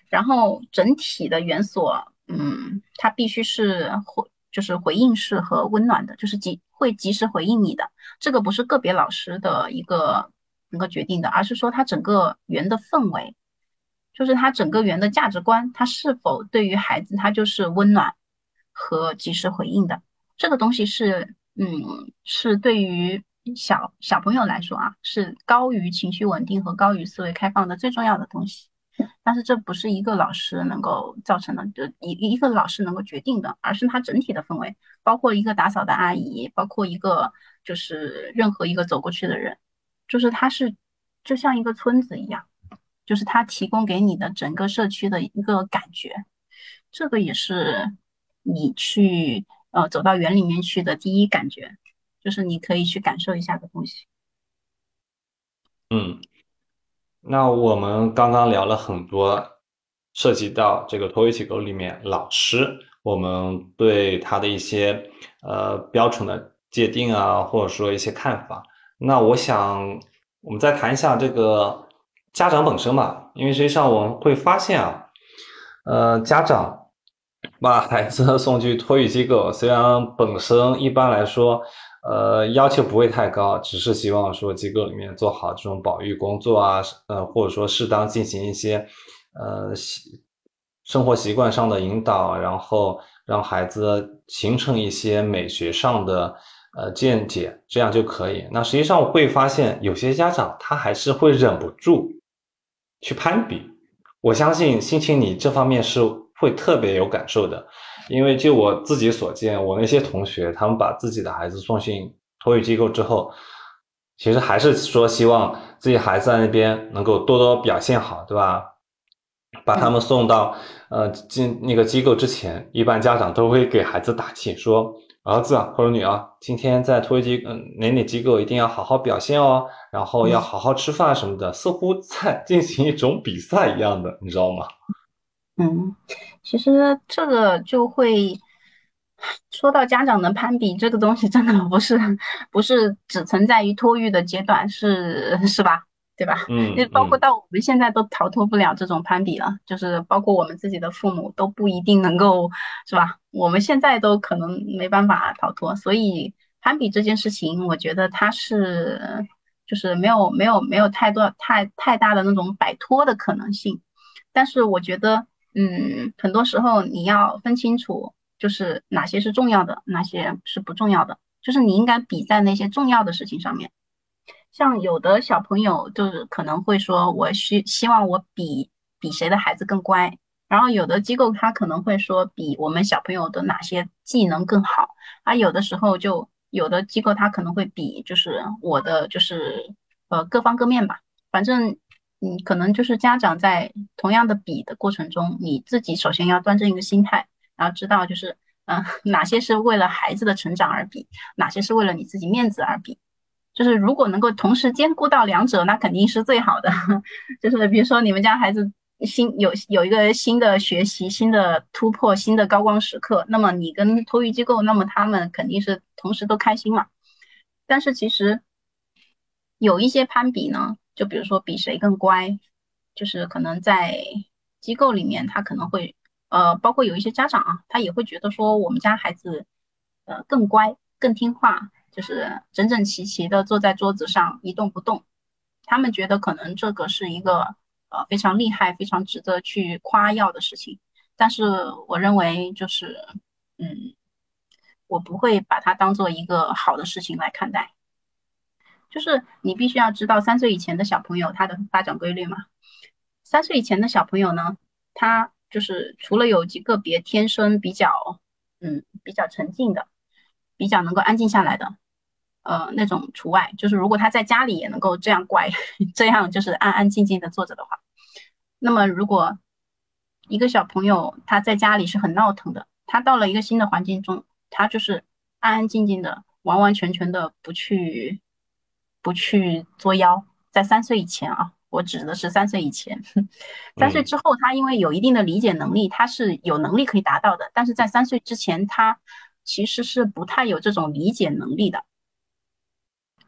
然后整体的元所，嗯，它必须是回就是回应式和温暖的，就是及会及时回应你的。这个不是个别老师的一个能够决定的，而是说他整个园的氛围，就是他整个园的价值观，他是否对于孩子他就是温暖和及时回应的。这个东西是，嗯，是对于小小朋友来说啊，是高于情绪稳定和高于思维开放的最重要的东西。但是这不是一个老师能够造成的，就一一个老师能够决定的，而是他整体的氛围，包括一个打扫的阿姨，包括一个就是任何一个走过去的人，就是他是就像一个村子一样，就是他提供给你的整个社区的一个感觉，这个也是你去呃走到园里面去的第一感觉，就是你可以去感受一下的东西。嗯。那我们刚刚聊了很多，涉及到这个托育机构里面老师，我们对他的一些呃标准的界定啊，或者说一些看法。那我想我们再谈一下这个家长本身吧，因为实际上我们会发现啊，呃，家长把孩子 送去托育机构，虽然本身一般来说。呃，要求不会太高，只是希望说机构里面做好这种保育工作啊，呃，或者说适当进行一些呃习生活习惯上的引导，然后让孩子形成一些美学上的呃见解，这样就可以。那实际上我会发现，有些家长他还是会忍不住去攀比。我相信心情你这方面是会特别有感受的。因为就我自己所见，我那些同学，他们把自己的孩子送进托育机构之后，其实还是说希望自己孩子在那边能够多多表现好，对吧？把他们送到呃进那个机构之前，一般家长都会给孩子打气，说儿子或者女儿，今天在托育机嗯哪哪机构一定要好好表现哦，然后要好好吃饭什么的，似乎在进行一种比赛一样的，你知道吗？嗯，其实这个就会，说到家长的攀比，这个东西真的不是不是只存在于托育的阶段，是是吧？对吧？嗯就包括到我们现在都逃脱不了这种攀比了，就是包括我们自己的父母都不一定能够，是吧？我们现在都可能没办法逃脱，所以攀比这件事情，我觉得它是就是没有没有没有太多太太大的那种摆脱的可能性，但是我觉得，嗯，很多时候你要分清楚。就是哪些是重要的，哪些是不重要的，就是你应该比在那些重要的事情上面。像有的小朋友就是可能会说，我希希望我比比谁的孩子更乖，然后有的机构他可能会说比我们小朋友的哪些技能更好，啊，有的时候就有的机构他可能会比就是我的就是呃各方各面吧，反正你可能就是家长在同样的比的过程中，你自己首先要端正一个心态。然后知道就是，嗯、哪些是为了孩子的成长而比，哪些是为了你自己面子而比。就是如果能够同时兼顾到两者，那肯定是最好的。就是比如说你们家孩子新有有一个新的学习、新的突破、新的高光时刻，那么你跟托育机构，那么他们肯定是同时都开心嘛。但是其实有一些攀比呢，就比如说比谁更乖，就是可能在机构里面，他可能会。呃，包括有一些家长啊，他也会觉得说我们家孩子，呃，更乖、更听话，就是整整齐齐的坐在桌子上一动不动。他们觉得可能这个是一个呃非常厉害、非常值得去夸耀的事情。但是我认为就是，嗯，我不会把它当做一个好的事情来看待。就是你必须要知道三岁以前的小朋友他的发展规律嘛。三岁以前的小朋友呢，他。就是除了有几个别天生比较，嗯，比较沉静的，比较能够安静下来的，呃，那种除外。就是如果他在家里也能够这样乖，这样就是安安静静的坐着的话，那么如果一个小朋友他在家里是很闹腾的，他到了一个新的环境中，他就是安安静静的，完完全全的不去不去作妖。在三岁以前啊。我指的是三岁以前，三岁之后，他因为有一定的理解能力，他是有能力可以达到的。但是在三岁之前，他其实是不太有这种理解能力的。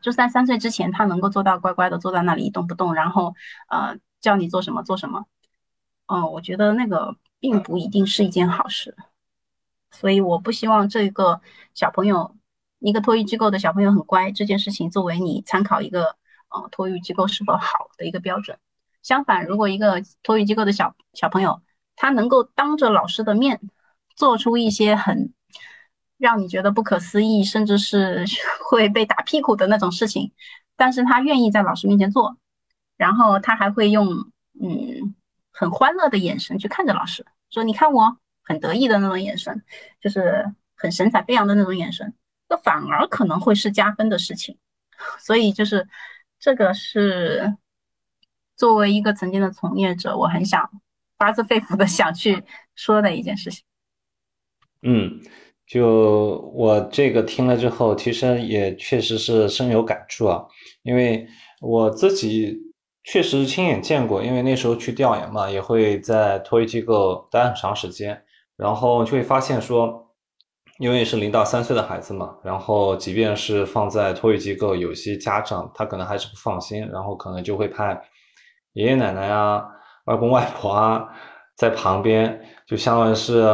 就在三岁之前，他能够做到乖乖的坐在那里一动不动，然后呃叫你做什么做什么。嗯，我觉得那个并不一定是一件好事。所以我不希望这个小朋友，一个托育机构的小朋友很乖这件事情作为你参考一个。呃，托育机构是否好的一个标准。相反，如果一个托育机构的小小朋友，他能够当着老师的面做出一些很让你觉得不可思议，甚至是 会被打屁股的那种事情，但是他愿意在老师面前做，然后他还会用嗯很欢乐的眼神去看着老师，说你看我很得意的那种眼神，就是很神采飞扬的那种眼神，这反而可能会是加分的事情。所以就是。这个是作为一个曾经的从业者，我很想发自肺腑的想去说的一件事情。嗯，就我这个听了之后，其实也确实是深有感触啊，因为我自己确实亲眼见过，因为那时候去调研嘛，也会在托育机构待很长时间，然后就会发现说。因为是零到三岁的孩子嘛，然后即便是放在托育机构，有些家长他可能还是不放心，然后可能就会派爷爷奶奶啊、外公外婆啊在旁边，就相当于是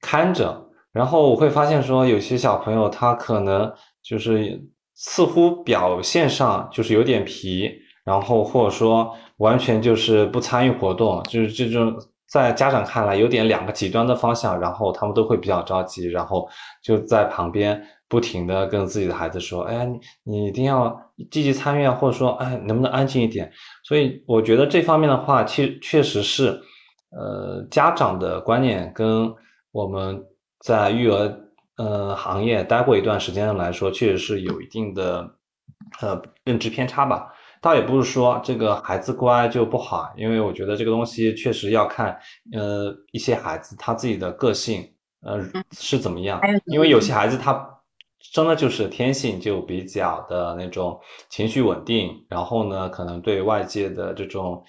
看着。然后我会发现说，有些小朋友他可能就是似乎表现上就是有点皮，然后或者说完全就是不参与活动，就是这种。在家长看来，有点两个极端的方向，然后他们都会比较着急，然后就在旁边不停的跟自己的孩子说：“哎，你你一定要积极参与啊，或者说，哎，能不能安静一点？”所以我觉得这方面的话，其确实是，呃，家长的观念跟我们在育儿呃行业待过一段时间来说，确实是有一定的呃认知偏差吧。倒也不是说这个孩子乖就不好，因为我觉得这个东西确实要看，呃，一些孩子他自己的个性，呃，是怎么样。因为有些孩子他真的就是天性就比较的那种情绪稳定，然后呢，可能对外界的这种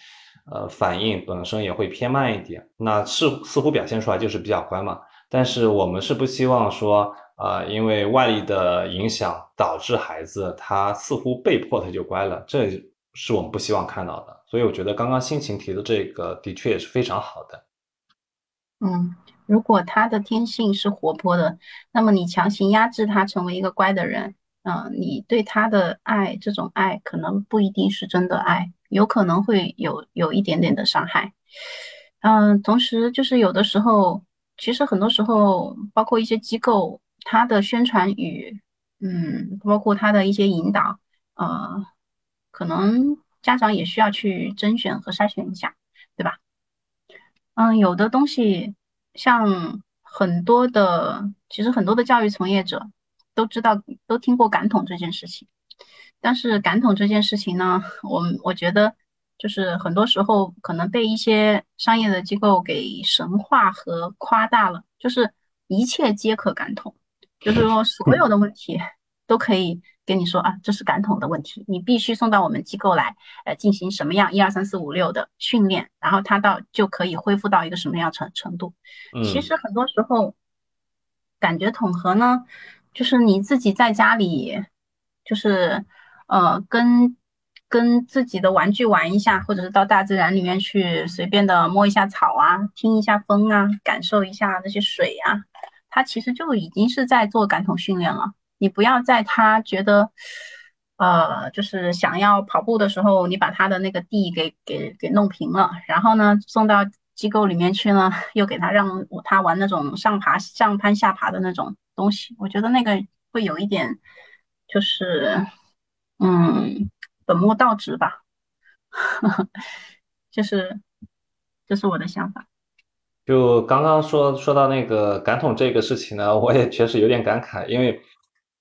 呃反应本身也会偏慢一点。那似似乎表现出来就是比较乖嘛。但是我们是不希望说，呃，因为外力的影响导致孩子他似乎被迫他就乖了，这是我们不希望看到的。所以我觉得刚刚心情提的这个的确也是非常好的。嗯，如果他的天性是活泼的，那么你强行压制他成为一个乖的人，嗯，你对他的爱，这种爱可能不一定是真的爱，有可能会有有一点点的伤害。嗯，同时就是有的时候，其实很多时候，包括一些机构，它的宣传语，嗯，包括它的一些引导，呃，可能家长也需要去甄选和筛选一下，对吧？嗯，有的东西，像很多的，其实很多的教育从业者都知道，都听过感统这件事情，但是感统这件事情呢，我我觉得。就是很多时候可能被一些商业的机构给神化和夸大了，就是一切皆可感统，就是说所有的问题 都可以跟你说啊，这是感统的问题，你必须送到我们机构来，呃，进行什么样一二三四五六的训练，然后他到就可以恢复到一个什么样程程度。其实很多时候感觉统合呢，就是你自己在家里，就是呃跟。跟自己的玩具玩一下，或者是到大自然里面去随便的摸一下草啊，听一下风啊，感受一下那些水啊，他其实就已经是在做感统训练了。你不要在他觉得，呃，就是想要跑步的时候，你把他的那个地给给给弄平了，然后呢送到机构里面去呢，又给他让他玩那种上爬上攀下爬的那种东西，我觉得那个会有一点，就是，嗯。本末倒置吧，就是，这是我的想法。就刚刚说说到那个感统这个事情呢，我也确实有点感慨，因为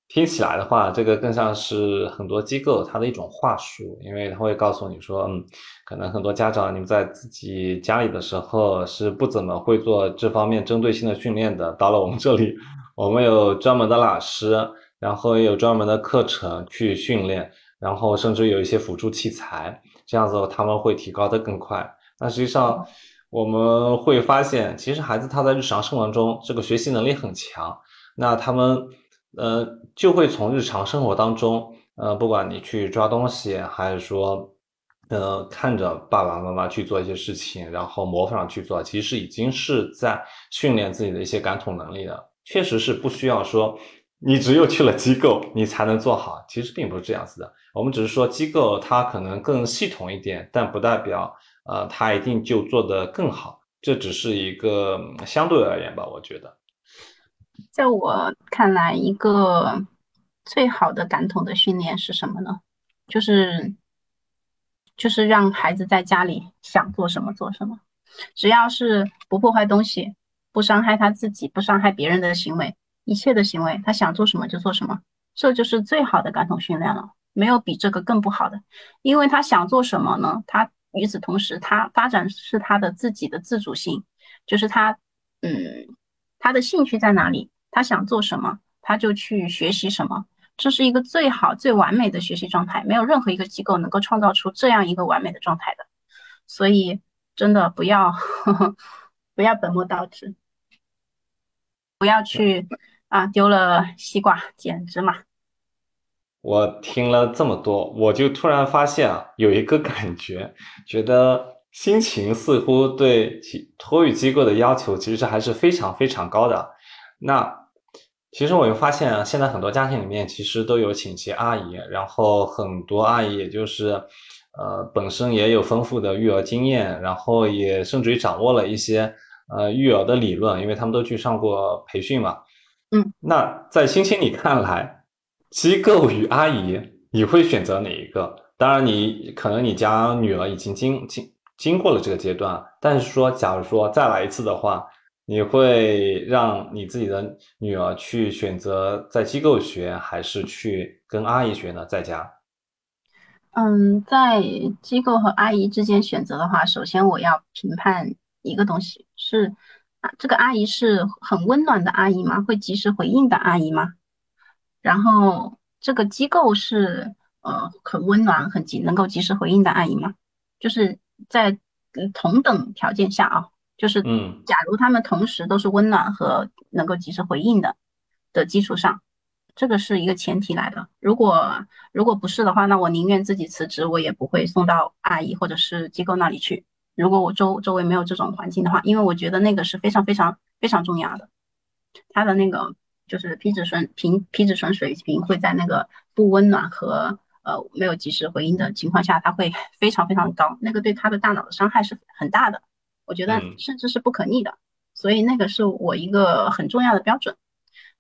听起来的话，这个更像是很多机构它的一种话术，因为他会告诉你说，嗯，可能很多家长你们在自己家里的时候是不怎么会做这方面针对性的训练的，到了我们这里，我们有专门的老师，然后也有专门的课程去训练。然后甚至有一些辅助器材，这样子他们会提高的更快。那实际上我们会发现，其实孩子他在日常生活中这个学习能力很强，那他们呃就会从日常生活当中，呃不管你去抓东西，还是说呃看着爸爸妈妈去做一些事情，然后模仿去做，其实已经是在训练自己的一些感统能力了。确实是不需要说你只有去了机构你才能做好，其实并不是这样子的。我们只是说机构它可能更系统一点，但不代表呃它一定就做得更好，这只是一个相对而言吧，我觉得。在我看来，一个最好的感统的训练是什么呢？就是就是让孩子在家里想做什么做什么，只要是不破坏东西、不伤害他自己、不伤害别人的行为，一切的行为他想做什么就做什么，这就是最好的感统训练了。没有比这个更不好的，因为他想做什么呢？他与此同时，他发展是他的自己的自主性，就是他，嗯，他的兴趣在哪里，他想做什么，他就去学习什么，这是一个最好、最完美的学习状态，没有任何一个机构能够创造出这样一个完美的状态的。所以，真的不要，呵呵不要本末倒置，不要去啊，丢了西瓜捡芝麻。我听了这么多，我就突然发现啊，有一个感觉，觉得心情似乎对托育机构的要求其实还是非常非常高的。那其实我又发现啊，现在很多家庭里面其实都有请些阿姨，然后很多阿姨也就是呃本身也有丰富的育儿经验，然后也甚至于掌握了一些呃育儿的理论，因为他们都去上过培训嘛。嗯，那在星星你看来？机构与阿姨，你会选择哪一个？当然，你可能你家女儿已经经经经过了这个阶段，但是说，假如说再来一次的话，你会让你自己的女儿去选择在机构学，还是去跟阿姨学呢？在家？嗯，在机构和阿姨之间选择的话，首先我要评判一个东西是，啊，这个阿姨是很温暖的阿姨吗？会及时回应的阿姨吗？然后这个机构是呃很温暖、很及能够及时回应的阿姨吗？就是在同等条件下啊，就是嗯，假如他们同时都是温暖和能够及时回应的的基础上，这个是一个前提来的。如果如果不是的话，那我宁愿自己辞职，我也不会送到阿姨或者是机构那里去。如果我周周围没有这种环境的话，因为我觉得那个是非常非常非常重要的，他的那个就是皮质醇平皮质醇水平会在那个不温暖和呃没有及时回应的情况下，它会 非常非常高，那个对他的大脑的伤害是很大的，我觉得甚至是不可逆的，所以那个是我一个很重要的标准。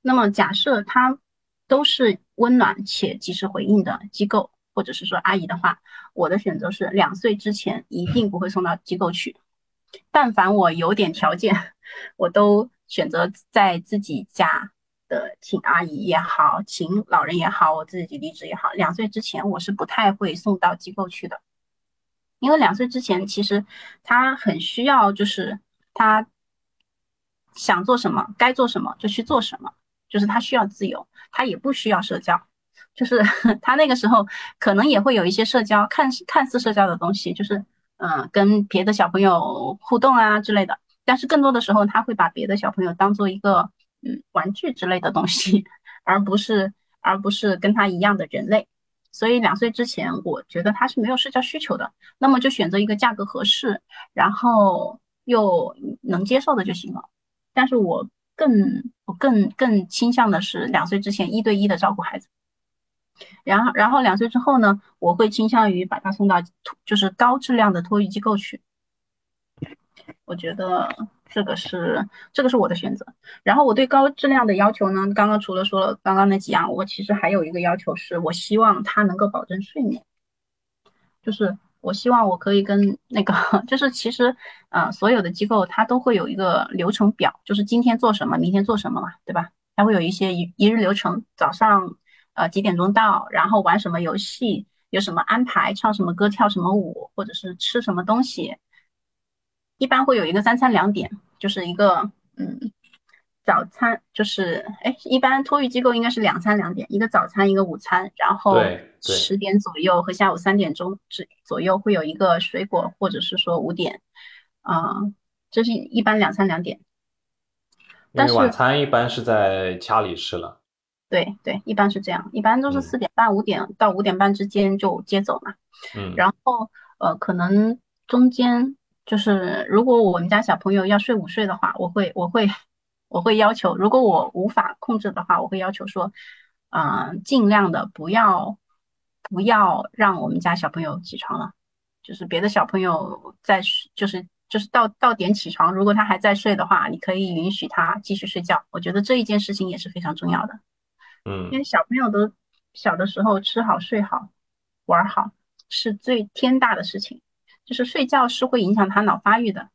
那么假设它都是温暖且及时回应的机构。或者是说阿姨的话，我的选择是两岁之前一定不会送到机构去。但凡我有点条件，我都选择在自己家的请阿姨也好，请老人也好，我自己离职也好，两岁之前我是不太会送到机构去的。因为两岁之前其实他很需要，就是他想做什么，该做什么就去做什么，就是他需要自由，他也不需要社交。就是 他那个时候可能也会有一些社交，看似看似社交的东西，就是嗯，跟别的小朋友互动啊之类的。但是更多的时候，他会把别的小朋友当做一个嗯玩具之类的东西，而不是而不是跟他一样的人类。所以两岁之前，我觉得他是没有社交需求的。那么就选择一个价格合适，然后又能接受的就行了。但是我更我更更倾向的是两岁之前一对一的照顾孩子。然后，然后两岁之后呢，我会倾向于把他送到就是高质量的托育机构去。我觉得这个是这个是我的选择。然后我对高质量的要求呢，刚刚除了说了刚刚那几样，我其实还有一个要求是，我希望他能够保证睡眠。就是我希望我可以跟那个，就是其实，呃，所有的机构它都会有一个流程表，就是今天做什么，明天做什么嘛，对吧？它会有一些一一日流程，早上。呃，几点钟到？然后玩什么游戏？有什么安排？唱什么歌？跳什么舞？或者是吃什么东西？一般会有一个三餐两点，就是一个嗯，早餐就是哎，一般托育机构应该是两餐两点，一个早餐，一个午餐，然后十点左右和下午三点钟之左右会有一个水果，或者是说五点，啊，这是一般两餐两点。但是晚餐一般是在家里吃了。对对，一般是这样，一般都是四点半、五点到五点半之间就接走嘛。嗯，然后呃，可能中间就是如果我们家小朋友要睡午睡的话，我会我会我会要求，如果我无法控制的话，我会要求说，嗯，尽量的不要不要让我们家小朋友起床了，就是别的小朋友在就是就是到到点起床，如果他还在睡的话，你可以允许他继续睡觉。我觉得这一件事情也是非常重要的。嗯，因为小朋友都小的时候吃好睡好玩好是最天大的事情，就是睡觉是会影响他脑发育的，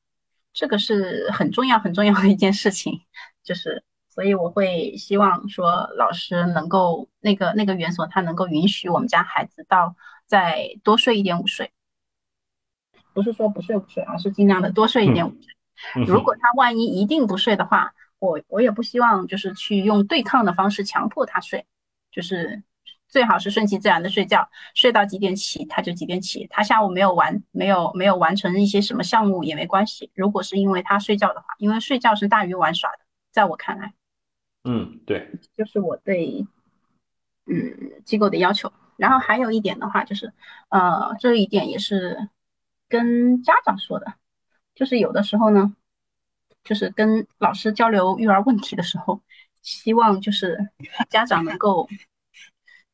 这个是很重要很重要的一件事情。就是所以我会希望说老师能够那个那个园所他能够允许我们家孩子到再多睡一点午睡，不是说不睡午睡，而是尽量的多睡一点午睡。如果他万一一定不睡的话。我我也不希望就是去用对抗的方式强迫他睡，就是最好是顺其自然的睡觉，睡到几点起他就几点起。他下午没有完没有没有完成一些什么项目也没关系。如果是因为他睡觉的话，因为睡觉是大于玩耍的，在我看来，嗯，对，就是我对嗯机构的要求。然后还有一点的话就是，呃，这一点也是跟家长说的，就是有的时候呢。就是跟老师交流育儿问题的时候，希望就是家长能够，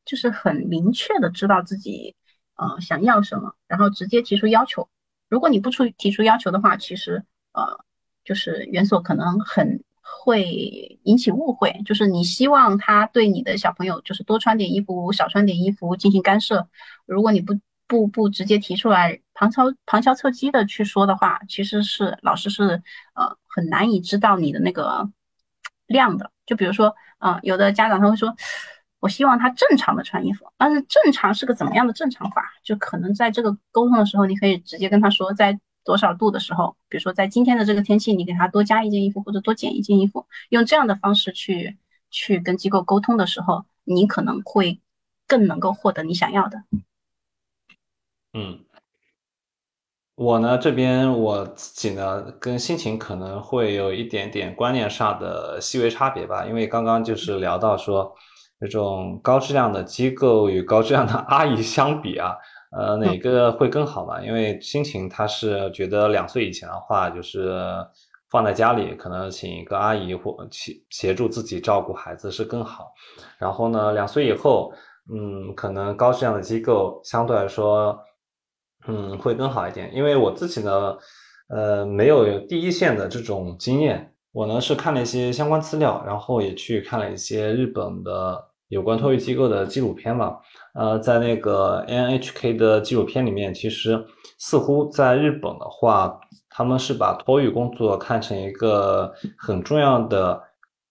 就是很明确的知道自己呃想要什么，然后直接提出要求。如果你不出提出要求的话，其实呃就是园所可能很会引起误会，就是你希望他对你的小朋友就是多穿点衣服，少穿点衣服进行干涉。如果你不不不直接提出来，旁敲旁敲侧击的去说的话，其实是老师是呃很难以知道你的那个量的。就比如说，呃，有的家长他会说，我希望他正常的穿衣服，但是正常是个怎么样的正常法？就可能在这个沟通的时候，你可以直接跟他说，在多少度的时候，比如说在今天的这个天气，你给他多加一件衣服或者多减一件衣服，用这样的方式去去跟机构沟通的时候，你可能会更能够获得你想要的。嗯，我呢这边我自己呢跟心情可能会有一点点观念上的细微差别吧，因为刚刚就是聊到说，这种高质量的机构与高质量的 阿姨相比啊，呃哪个会更好嘛？因为心情他是觉得两岁以前的话就是放在家里，可能请一个阿姨或协协助自己照顾孩子是更好，然后呢两岁以后，嗯可能高质量的机构相对来说。嗯，会更好一点，因为我自己呢，呃，没有第一线的这种经验。我呢是看了一些相关资料，然后也去看了一些日本的有关托育机构的纪录片嘛。呃，在那个 NHK 的纪录片里面，其实似乎在日本的话，他们是把托育工作看成一个很重要的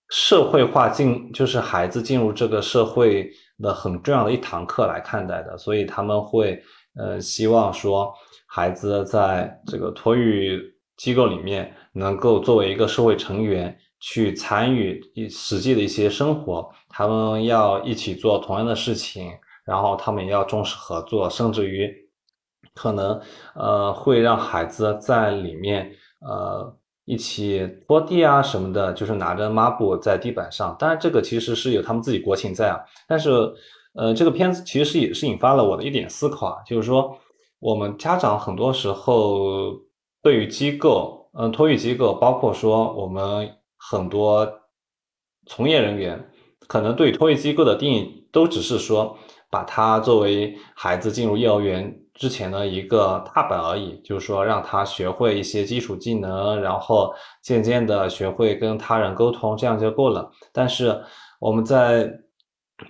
社会化进，就是孩子进入这个社会的很重要的一堂课来看待的，所以他们会。呃，希望说孩子在这个托育机构里面能够作为一个社会成员去参与一实际的一些生活，他们要一起做同样的事情，然后他们也要重视合作，甚至于可能呃会让孩子在里面呃一起拖地啊什么的，就是拿着抹布在地板上。当然，这个其实是有他们自己国情在啊，但是。呃，这个片子其实也是引发了我的一点思考啊，就是说，我们家长很多时候对于机构，嗯，托育机构，包括说我们很多从业人员，可能对托育机构的定义都只是说，把它作为孩子进入幼儿园之前的一个踏板而已，就是说让他学会一些基础技能，然后渐渐的学会跟他人沟通，这样就够了。但是我们在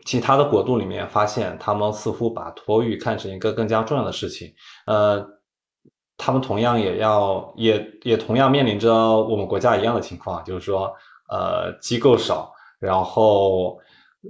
其他的国度里面发现，他们似乎把托育看成一个更加重要的事情。呃，他们同样也要，也也同样面临着我们国家一样的情况，就是说，呃，机构少，然后，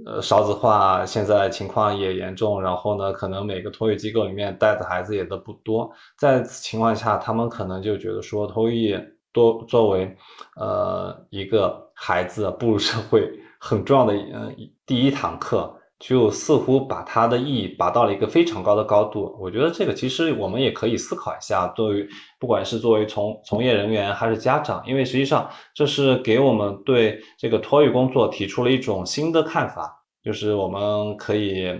呃，少子化现在情况也严重，然后呢，可能每个托育机构里面带的孩子也都不多。在此情况下，他们可能就觉得说，托育多作为，呃，一个孩子步入社会。很重要的，嗯，第一堂课就似乎把它的意义拔到了一个非常高的高度。我觉得这个其实我们也可以思考一下，作为不管是作为从从业人员还是家长，因为实际上这是给我们对这个托育工作提出了一种新的看法，就是我们可以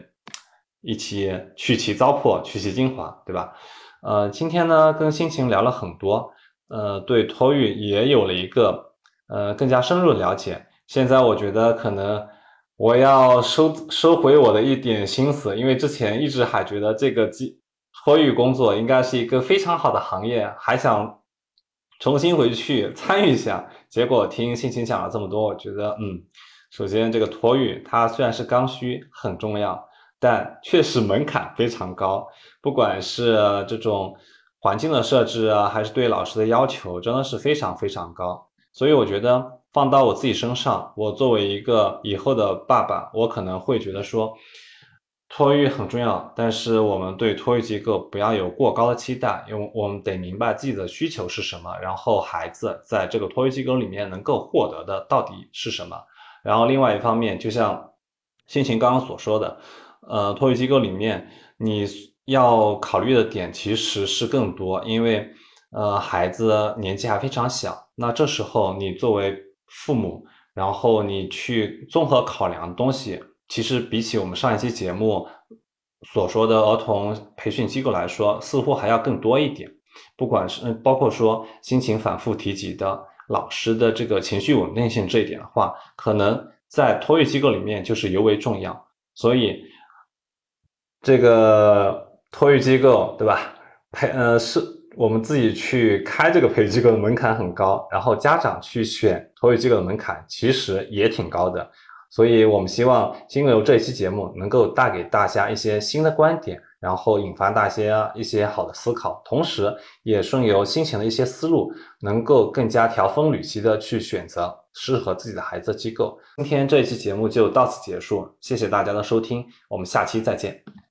一起去其糟粕，去其精华，对吧？呃，今天呢跟心情聊了很多，呃，对托育也有了一个呃更加深入的了解。现在我觉得可能我要收收回我的一点心思，因为之前一直还觉得这个机托育工作应该是一个非常好的行业，还想重新回去 参与一下。结果听心情讲了这么多，我觉得嗯，首先这个托育它虽然是刚需很重要，但确实门槛非常高，不管是这种环境的设置啊，还是对老师的要求，真的是非常非常高。所以我觉得。放到我自己身上，我作为一个以后的爸爸，我可能会觉得说，托育很重要，但是我们对托育机构不要有过高的期待，因为我们得明白自己的需求是什么，然后孩子在这个托育机构里面能够获得的到底是什么。然后另外一方面，就像心情刚刚所说的，呃，托育机构里面你要考虑的点其实是更多，因为呃，孩子年纪还非常小，那这时候你作为父母，然后你去综合考量东西，其实比起我们上一期节目所说的儿童培训机构来说，似乎还要更多一点。不管是包括说心情反复提及的老师的这个情绪稳定性这一点的话，可能在托育机构里面就是尤为重要。所以这个托育机构，对吧？培呃是。我们自己去开这个培育机构的门槛很高，然后家长去选托育机构的门槛其实也挺高的，所以我们希望经由这一期节目能够带给大家一些新的观点，然后引发大家一些好的思考，同时也顺由心情的一些思路，能够更加条分缕析的去选择适合自己的孩子机构。今天这一期节目就到此结束，谢谢大家的收听，我们下期再见。